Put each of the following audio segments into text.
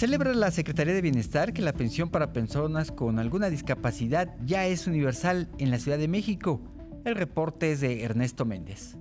Celebra la Secretaría de Bienestar que la pensión para personas con alguna discapacidad ya es universal en la Ciudad de México. El reporte es de Ernesto Méndez.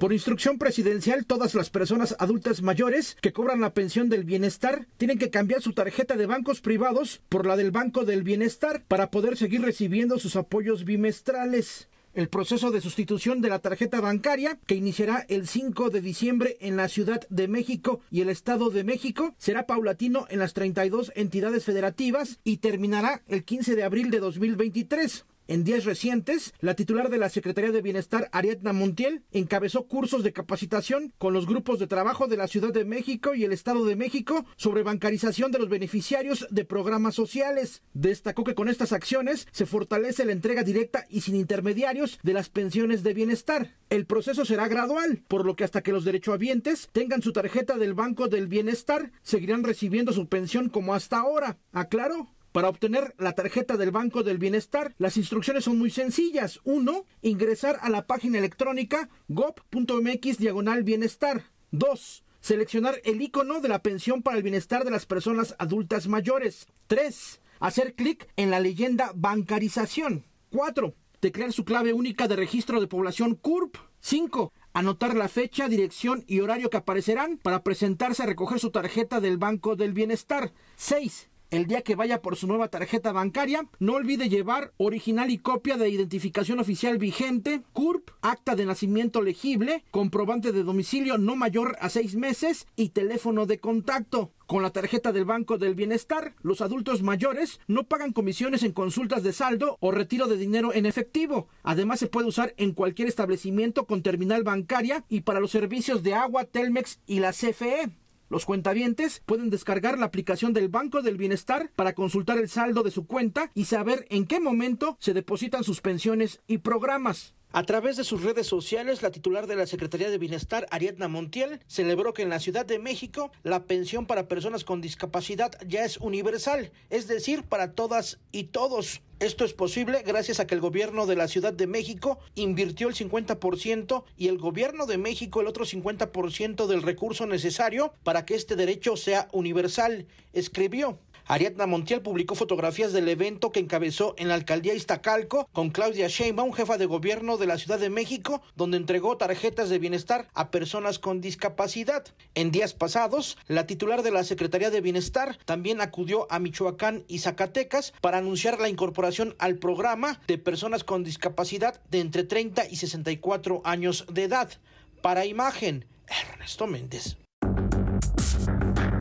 Por instrucción presidencial, todas las personas adultas mayores que cobran la pensión del bienestar tienen que cambiar su tarjeta de bancos privados por la del Banco del Bienestar para poder seguir recibiendo sus apoyos bimestrales. El proceso de sustitución de la tarjeta bancaria, que iniciará el 5 de diciembre en la Ciudad de México y el Estado de México, será paulatino en las 32 entidades federativas y terminará el 15 de abril de 2023. En días recientes, la titular de la Secretaría de Bienestar, Ariadna Montiel, encabezó cursos de capacitación con los grupos de trabajo de la Ciudad de México y el Estado de México sobre bancarización de los beneficiarios de programas sociales. Destacó que con estas acciones se fortalece la entrega directa y sin intermediarios de las pensiones de bienestar. El proceso será gradual, por lo que hasta que los derechohabientes tengan su tarjeta del Banco del Bienestar, seguirán recibiendo su pensión como hasta ahora. Aclaró. Para obtener la tarjeta del Banco del Bienestar, las instrucciones son muy sencillas. Uno, ingresar a la página electrónica gov.mx diagonal bienestar. Dos, seleccionar el icono de la pensión para el bienestar de las personas adultas mayores. Tres, hacer clic en la leyenda bancarización. Cuatro, teclear su clave única de registro de población CURP. Cinco, anotar la fecha, dirección y horario que aparecerán para presentarse a recoger su tarjeta del Banco del Bienestar. 6 el día que vaya por su nueva tarjeta bancaria, no olvide llevar original y copia de identificación oficial vigente, CURP, acta de nacimiento legible, comprobante de domicilio no mayor a seis meses y teléfono de contacto. Con la tarjeta del Banco del Bienestar, los adultos mayores no pagan comisiones en consultas de saldo o retiro de dinero en efectivo. Además, se puede usar en cualquier establecimiento con terminal bancaria y para los servicios de agua, Telmex y la CFE. Los cuentavientes pueden descargar la aplicación del Banco del Bienestar para consultar el saldo de su cuenta y saber en qué momento se depositan sus pensiones y programas. A través de sus redes sociales, la titular de la Secretaría de Bienestar, Ariadna Montiel, celebró que en la Ciudad de México la pensión para personas con discapacidad ya es universal, es decir, para todas y todos. Esto es posible gracias a que el gobierno de la Ciudad de México invirtió el 50% y el gobierno de México el otro 50% del recurso necesario para que este derecho sea universal, escribió. Ariadna Montiel publicó fotografías del evento que encabezó en la alcaldía Iztacalco con Claudia Sheinbaum, jefa de gobierno de la Ciudad de México, donde entregó tarjetas de bienestar a personas con discapacidad. En días pasados, la titular de la Secretaría de Bienestar también acudió a Michoacán y Zacatecas para anunciar la incorporación al programa de personas con discapacidad de entre 30 y 64 años de edad. Para imagen, Ernesto Méndez.